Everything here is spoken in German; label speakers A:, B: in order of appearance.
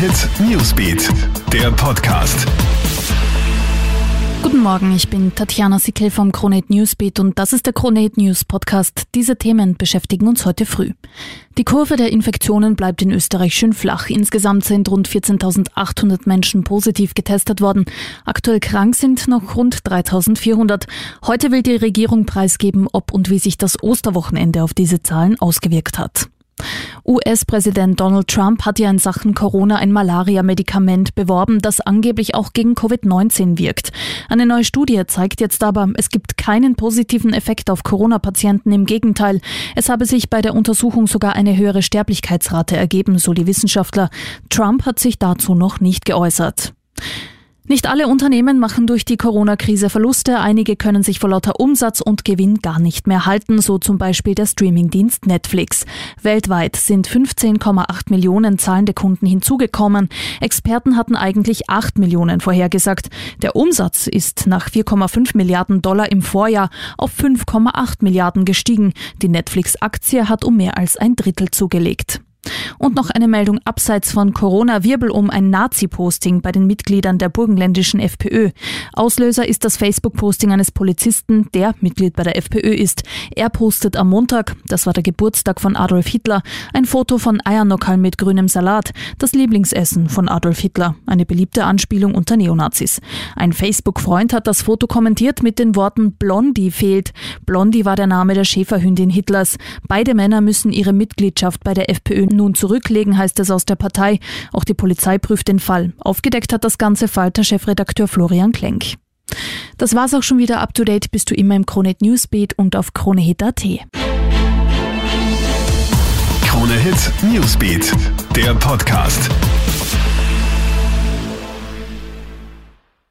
A: Hit Newsbeat, der Podcast.
B: Guten Morgen, ich bin Tatjana Sickel vom Kronet Newsbeat und das ist der Kronet News Podcast. Diese Themen beschäftigen uns heute früh. Die Kurve der Infektionen bleibt in Österreich schön flach. Insgesamt sind rund 14.800 Menschen positiv getestet worden. Aktuell krank sind noch rund 3.400. Heute will die Regierung preisgeben, ob und wie sich das Osterwochenende auf diese Zahlen ausgewirkt hat. US-Präsident Donald Trump hat ja in Sachen Corona ein Malaria-Medikament beworben, das angeblich auch gegen Covid-19 wirkt. Eine neue Studie zeigt jetzt aber, es gibt keinen positiven Effekt auf Corona-Patienten. Im Gegenteil, es habe sich bei der Untersuchung sogar eine höhere Sterblichkeitsrate ergeben, so die Wissenschaftler. Trump hat sich dazu noch nicht geäußert. Nicht alle Unternehmen machen durch die Corona-Krise Verluste. Einige können sich vor lauter Umsatz und Gewinn gar nicht mehr halten, so zum Beispiel der Streamingdienst Netflix. Weltweit sind 15,8 Millionen zahlende Kunden hinzugekommen. Experten hatten eigentlich 8 Millionen vorhergesagt. Der Umsatz ist nach 4,5 Milliarden Dollar im Vorjahr auf 5,8 Milliarden gestiegen. Die Netflix-Aktie hat um mehr als ein Drittel zugelegt. Und noch eine Meldung abseits von Corona Wirbel um ein Nazi-Posting bei den Mitgliedern der burgenländischen FPÖ. Auslöser ist das Facebook-Posting eines Polizisten, der Mitglied bei der FPÖ ist. Er postet am Montag, das war der Geburtstag von Adolf Hitler, ein Foto von Eiernockerl mit grünem Salat, das Lieblingsessen von Adolf Hitler, eine beliebte Anspielung unter Neonazis. Ein Facebook-Freund hat das Foto kommentiert mit den Worten Blondie fehlt. Blondie war der Name der Schäferhündin Hitlers. Beide Männer müssen ihre Mitgliedschaft bei der FPÖ nun zurücklegen, heißt es aus der Partei. Auch die Polizei prüft den Fall. Aufgedeckt hat das Ganze Falter-Chefredakteur Florian Klenk. Das war's auch schon wieder. Up to date bist du immer im Kronet Newsbeat und auf kronehit.at.
A: Krone Hit Newsbeat, der Podcast.